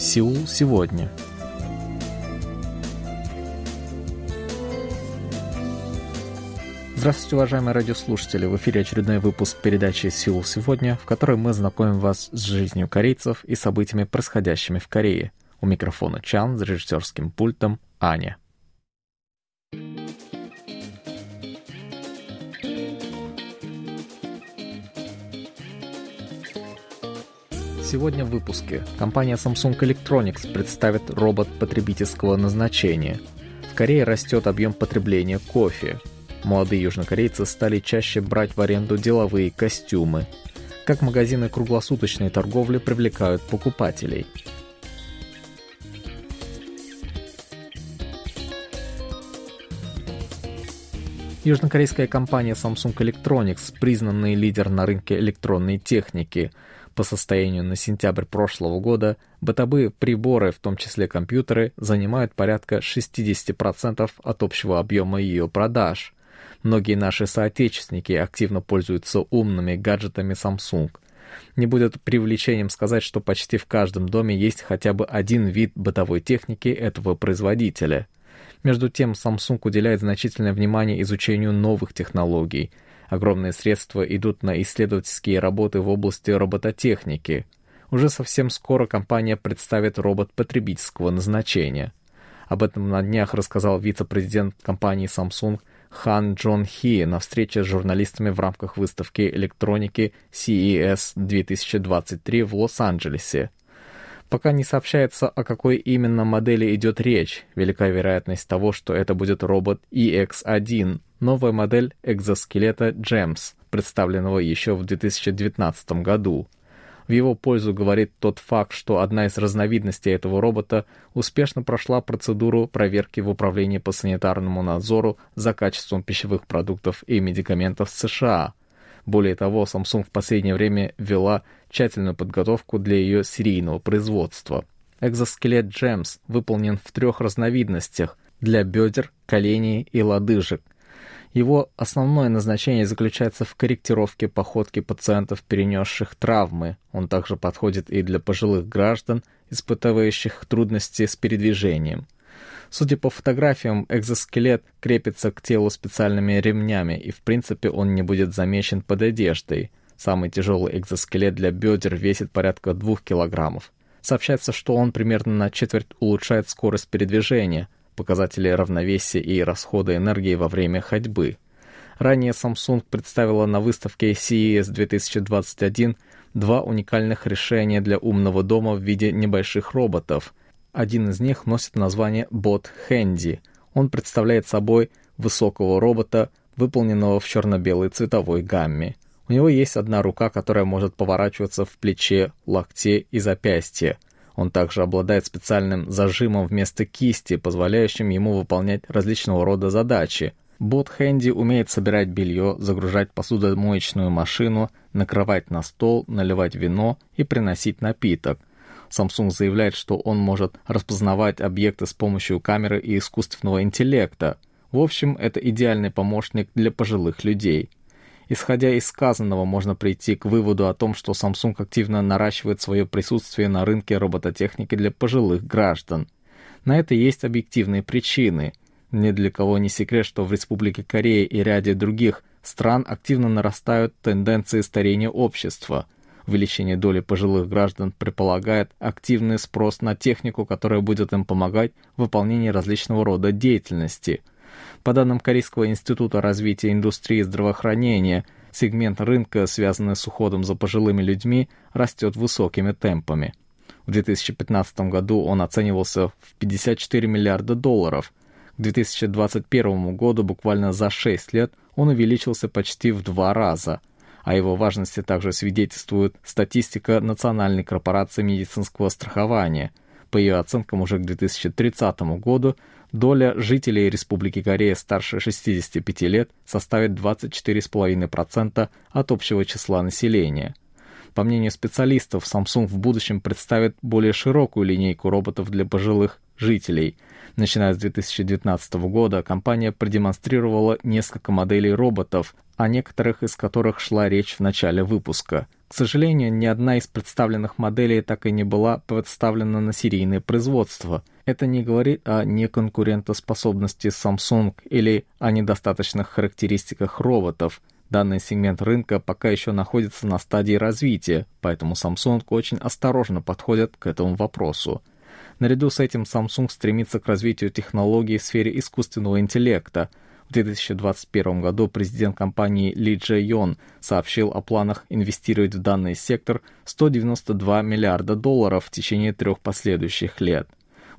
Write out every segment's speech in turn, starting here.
Сеул сегодня. Здравствуйте, уважаемые радиослушатели! В эфире очередной выпуск передачи «Сеул сегодня», в которой мы знакомим вас с жизнью корейцев и событиями, происходящими в Корее. У микрофона Чан с режиссерским пультом Аня. Сегодня в выпуске компания Samsung Electronics представит робот потребительского назначения. В Корее растет объем потребления кофе. Молодые южнокорейцы стали чаще брать в аренду деловые костюмы. Как магазины круглосуточной торговли привлекают покупателей. Южнокорейская компания Samsung Electronics, признанный лидер на рынке электронной техники – по состоянию на сентябрь прошлого года бытовые приборы, в том числе компьютеры, занимают порядка 60% от общего объема ее продаж. Многие наши соотечественники активно пользуются умными гаджетами Samsung. Не будет привлечением сказать, что почти в каждом доме есть хотя бы один вид бытовой техники этого производителя. Между тем, Samsung уделяет значительное внимание изучению новых технологий – Огромные средства идут на исследовательские работы в области робототехники. Уже совсем скоро компания представит робот потребительского назначения. Об этом на днях рассказал вице-президент компании Samsung Хан Джон Хи на встрече с журналистами в рамках выставки электроники CES 2023 в Лос-Анджелесе. Пока не сообщается, о какой именно модели идет речь. Велика вероятность того, что это будет робот EX1, новая модель экзоскелета GEMS, представленного еще в 2019 году. В его пользу говорит тот факт, что одна из разновидностей этого робота успешно прошла процедуру проверки в Управлении по санитарному надзору за качеством пищевых продуктов и медикаментов США – более того, Samsung в последнее время вела тщательную подготовку для ее серийного производства. Экзоскелет GEMS выполнен в трех разновидностях для бедер, коленей и лодыжек. Его основное назначение заключается в корректировке походки пациентов, перенесших травмы. Он также подходит и для пожилых граждан, испытывающих трудности с передвижением. Судя по фотографиям, экзоскелет крепится к телу специальными ремнями, и в принципе он не будет замечен под одеждой. Самый тяжелый экзоскелет для бедер весит порядка 2 килограммов. Сообщается, что он примерно на четверть улучшает скорость передвижения, показатели равновесия и расхода энергии во время ходьбы. Ранее Samsung представила на выставке CES 2021 два уникальных решения для умного дома в виде небольших роботов – один из них носит название Бот Хэнди. Он представляет собой высокого робота, выполненного в черно-белой цветовой гамме. У него есть одна рука, которая может поворачиваться в плече, локте и запястье. Он также обладает специальным зажимом вместо кисти, позволяющим ему выполнять различного рода задачи. Бот Хэнди умеет собирать белье, загружать посудомоечную машину, накрывать на стол, наливать вино и приносить напиток. Samsung заявляет, что он может распознавать объекты с помощью камеры и искусственного интеллекта. В общем, это идеальный помощник для пожилых людей. Исходя из сказанного, можно прийти к выводу о том, что Samsung активно наращивает свое присутствие на рынке робототехники для пожилых граждан. На это есть объективные причины. Ни для кого не секрет, что в Республике Корея и ряде других стран активно нарастают тенденции старения общества – Увеличение доли пожилых граждан предполагает активный спрос на технику, которая будет им помогать в выполнении различного рода деятельности. По данным Корейского института развития индустрии здравоохранения, сегмент рынка, связанный с уходом за пожилыми людьми, растет высокими темпами. В 2015 году он оценивался в 54 миллиарда долларов. К 2021 году, буквально за 6 лет, он увеличился почти в два раза – о его важности также свидетельствует статистика Национальной корпорации медицинского страхования. По ее оценкам, уже к 2030 году доля жителей Республики Корея старше 65 лет составит 24,5% от общего числа населения. По мнению специалистов, Samsung в будущем представит более широкую линейку роботов для пожилых жителей. Начиная с 2019 года, компания продемонстрировала несколько моделей роботов, о некоторых из которых шла речь в начале выпуска. К сожалению, ни одна из представленных моделей так и не была представлена на серийное производство. Это не говорит о неконкурентоспособности Samsung или о недостаточных характеристиках роботов. Данный сегмент рынка пока еще находится на стадии развития, поэтому Samsung очень осторожно подходит к этому вопросу. Наряду с этим Samsung стремится к развитию технологий в сфере искусственного интеллекта. В 2021 году президент компании Ли Джей Йон сообщил о планах инвестировать в данный сектор 192 миллиарда долларов в течение трех последующих лет.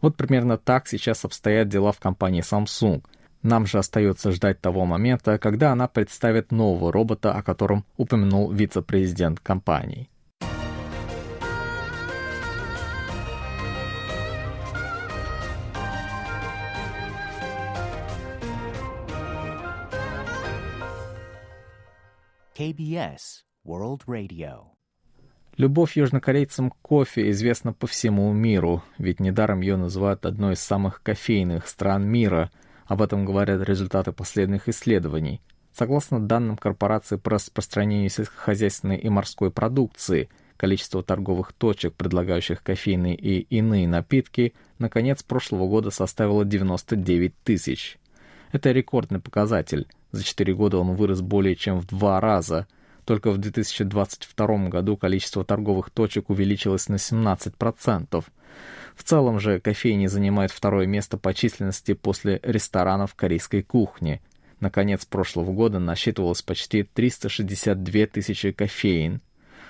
Вот примерно так сейчас обстоят дела в компании Samsung. Нам же остается ждать того момента, когда она представит нового робота, о котором упомянул вице-президент компании. KBS World Radio. Любовь южнокорейцам к кофе известна по всему миру, ведь недаром ее называют одной из самых кофейных стран мира. Об этом говорят результаты последних исследований. Согласно данным корпорации по распространению сельскохозяйственной и морской продукции, количество торговых точек, предлагающих кофейные и иные напитки, на конец прошлого года составило 99 тысяч. Это рекордный показатель – за 4 года он вырос более чем в два раза. Только в 2022 году количество торговых точек увеличилось на 17%. В целом же кофейни занимают второе место по численности после ресторанов корейской кухни. На конец прошлого года насчитывалось почти 362 тысячи кофеин.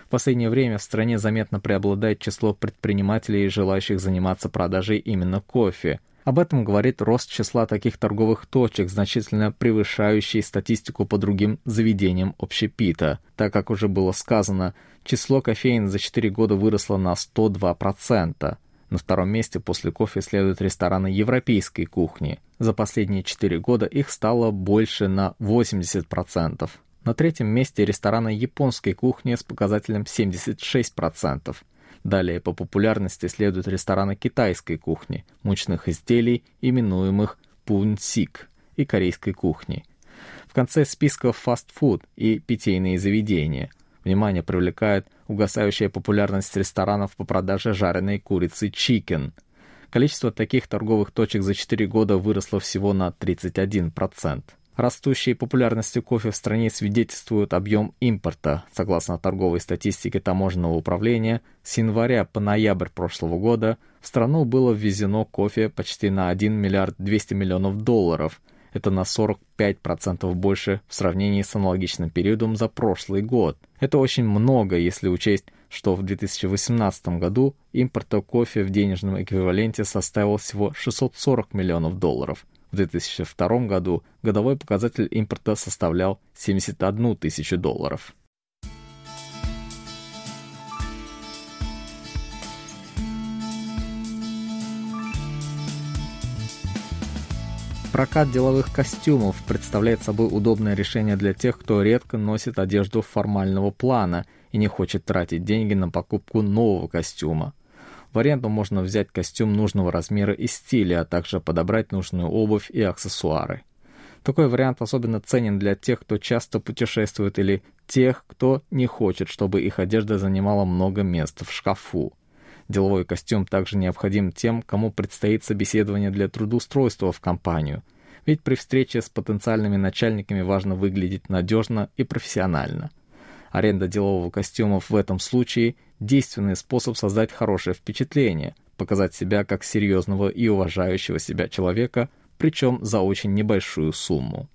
В последнее время в стране заметно преобладает число предпринимателей, желающих заниматься продажей именно кофе – об этом говорит рост числа таких торговых точек, значительно превышающий статистику по другим заведениям общепита. Так как уже было сказано, число кофеин за 4 года выросло на 102%. На втором месте после кофе следуют рестораны европейской кухни. За последние 4 года их стало больше на 80%. На третьем месте рестораны японской кухни с показателем 76%. Далее по популярности следуют рестораны китайской кухни, мучных изделий, именуемых пунсик, и корейской кухни. В конце списка фастфуд и питейные заведения. Внимание привлекает угасающая популярность ресторанов по продаже жареной курицы чикен. Количество таких торговых точек за 4 года выросло всего на 31%. Растущей популярности кофе в стране свидетельствует объем импорта. Согласно торговой статистике таможенного управления, с января по ноябрь прошлого года в страну было ввезено кофе почти на 1 миллиард 200 миллионов долларов. Это на 45% больше в сравнении с аналогичным периодом за прошлый год. Это очень много, если учесть, что в 2018 году импорт кофе в денежном эквиваленте составил всего 640 миллионов долларов – в 2002 году годовой показатель импорта составлял 71 тысячу долларов. Прокат деловых костюмов представляет собой удобное решение для тех, кто редко носит одежду формального плана и не хочет тратить деньги на покупку нового костюма. В аренду можно взять костюм нужного размера и стиля, а также подобрать нужную обувь и аксессуары. Такой вариант особенно ценен для тех, кто часто путешествует или тех, кто не хочет, чтобы их одежда занимала много места в шкафу. Деловой костюм также необходим тем, кому предстоит собеседование для трудоустройства в компанию. Ведь при встрече с потенциальными начальниками важно выглядеть надежно и профессионально. Аренда делового костюма в этом случае – действенный способ создать хорошее впечатление, показать себя как серьезного и уважающего себя человека, причем за очень небольшую сумму.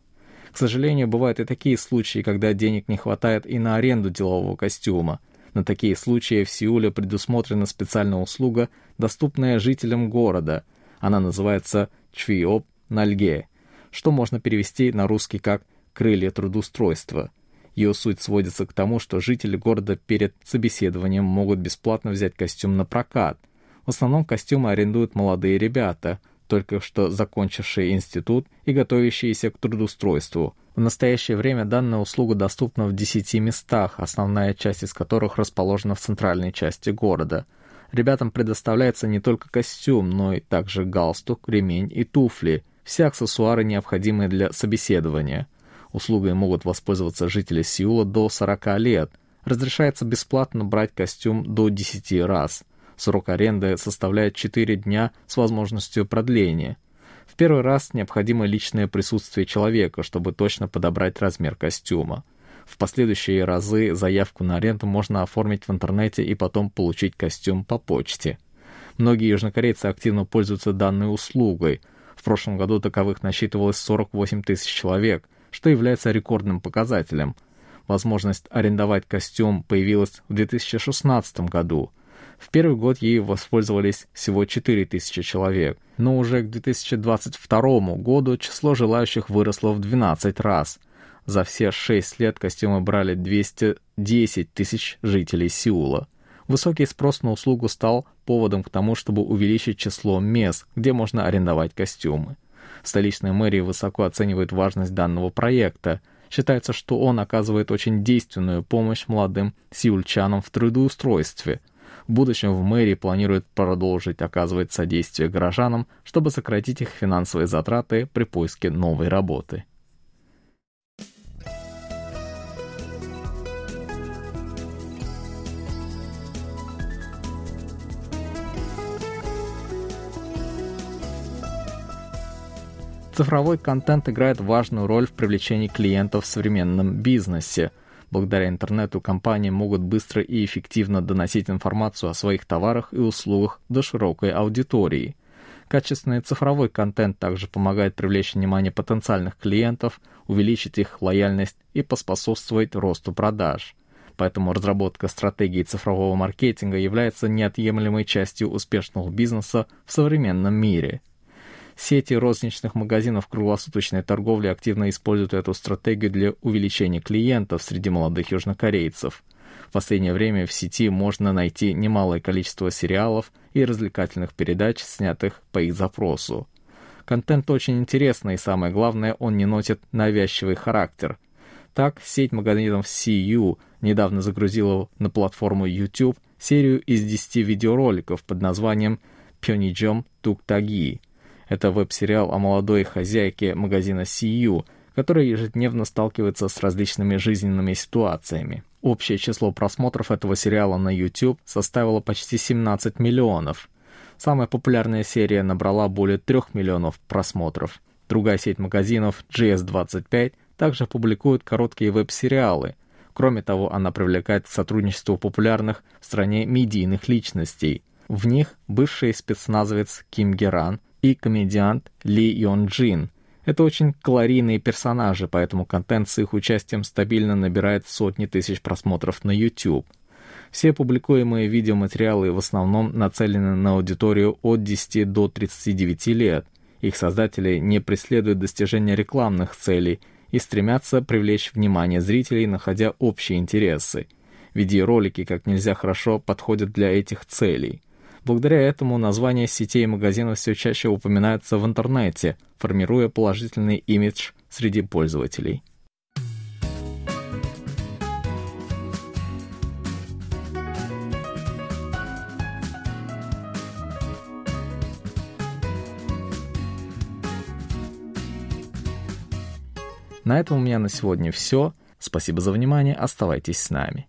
К сожалению, бывают и такие случаи, когда денег не хватает и на аренду делового костюма. На такие случаи в Сеуле предусмотрена специальная услуга, доступная жителям города. Она называется «Чвиоп Нальге», что можно перевести на русский как «крылья трудоустройства». Ее суть сводится к тому, что жители города перед собеседованием могут бесплатно взять костюм на прокат. В основном костюмы арендуют молодые ребята, только что закончившие институт и готовящиеся к трудоустройству. В настоящее время данная услуга доступна в 10 местах, основная часть из которых расположена в центральной части города. Ребятам предоставляется не только костюм, но и также галстук, ремень и туфли, все аксессуары, необходимые для собеседования. Услугой могут воспользоваться жители Сеула до 40 лет. Разрешается бесплатно брать костюм до 10 раз. Срок аренды составляет 4 дня с возможностью продления. В первый раз необходимо личное присутствие человека, чтобы точно подобрать размер костюма. В последующие разы заявку на аренду можно оформить в интернете и потом получить костюм по почте. Многие южнокорейцы активно пользуются данной услугой. В прошлом году таковых насчитывалось 48 тысяч человек, что является рекордным показателем. Возможность арендовать костюм появилась в 2016 году. В первый год ею воспользовались всего 4000 человек, но уже к 2022 году число желающих выросло в 12 раз. За все шесть лет костюмы брали 210 тысяч жителей Сеула. Высокий спрос на услугу стал поводом к тому, чтобы увеличить число мест, где можно арендовать костюмы. Столичная мэрия высоко оценивает важность данного проекта. Считается, что он оказывает очень действенную помощь молодым сеульчанам в трудоустройстве. В будущем в мэрии планируют продолжить оказывать содействие горожанам, чтобы сократить их финансовые затраты при поиске новой работы. Цифровой контент играет важную роль в привлечении клиентов в современном бизнесе. Благодаря интернету компании могут быстро и эффективно доносить информацию о своих товарах и услугах до широкой аудитории. Качественный цифровой контент также помогает привлечь внимание потенциальных клиентов, увеличить их лояльность и поспособствовать росту продаж. Поэтому разработка стратегии цифрового маркетинга является неотъемлемой частью успешного бизнеса в современном мире – Сети розничных магазинов круглосуточной торговли активно используют эту стратегию для увеличения клиентов среди молодых южнокорейцев. В последнее время в сети можно найти немалое количество сериалов и развлекательных передач, снятых по их запросу. Контент очень интересный и, самое главное, он не носит навязчивый характер. Так, сеть магазинов CU недавно загрузила на платформу YouTube серию из 10 видеороликов под названием «Пёниджом Туктаги», это веб-сериал о молодой хозяйке магазина CU, которая ежедневно сталкивается с различными жизненными ситуациями. Общее число просмотров этого сериала на YouTube составило почти 17 миллионов. Самая популярная серия набрала более 3 миллионов просмотров. Другая сеть магазинов GS25 также публикует короткие веб-сериалы. Кроме того, она привлекает к сотрудничеству популярных в стране медийных личностей. В них бывший спецназовец Ким Геран и комедиант Ли Йон Джин. Это очень калорийные персонажи, поэтому контент с их участием стабильно набирает сотни тысяч просмотров на YouTube. Все публикуемые видеоматериалы в основном нацелены на аудиторию от 10 до 39 лет. Их создатели не преследуют достижения рекламных целей и стремятся привлечь внимание зрителей, находя общие интересы. Видеоролики как нельзя хорошо подходят для этих целей. Благодаря этому названия сетей и магазинов все чаще упоминаются в интернете, формируя положительный имидж среди пользователей. На этом у меня на сегодня все. Спасибо за внимание, оставайтесь с нами.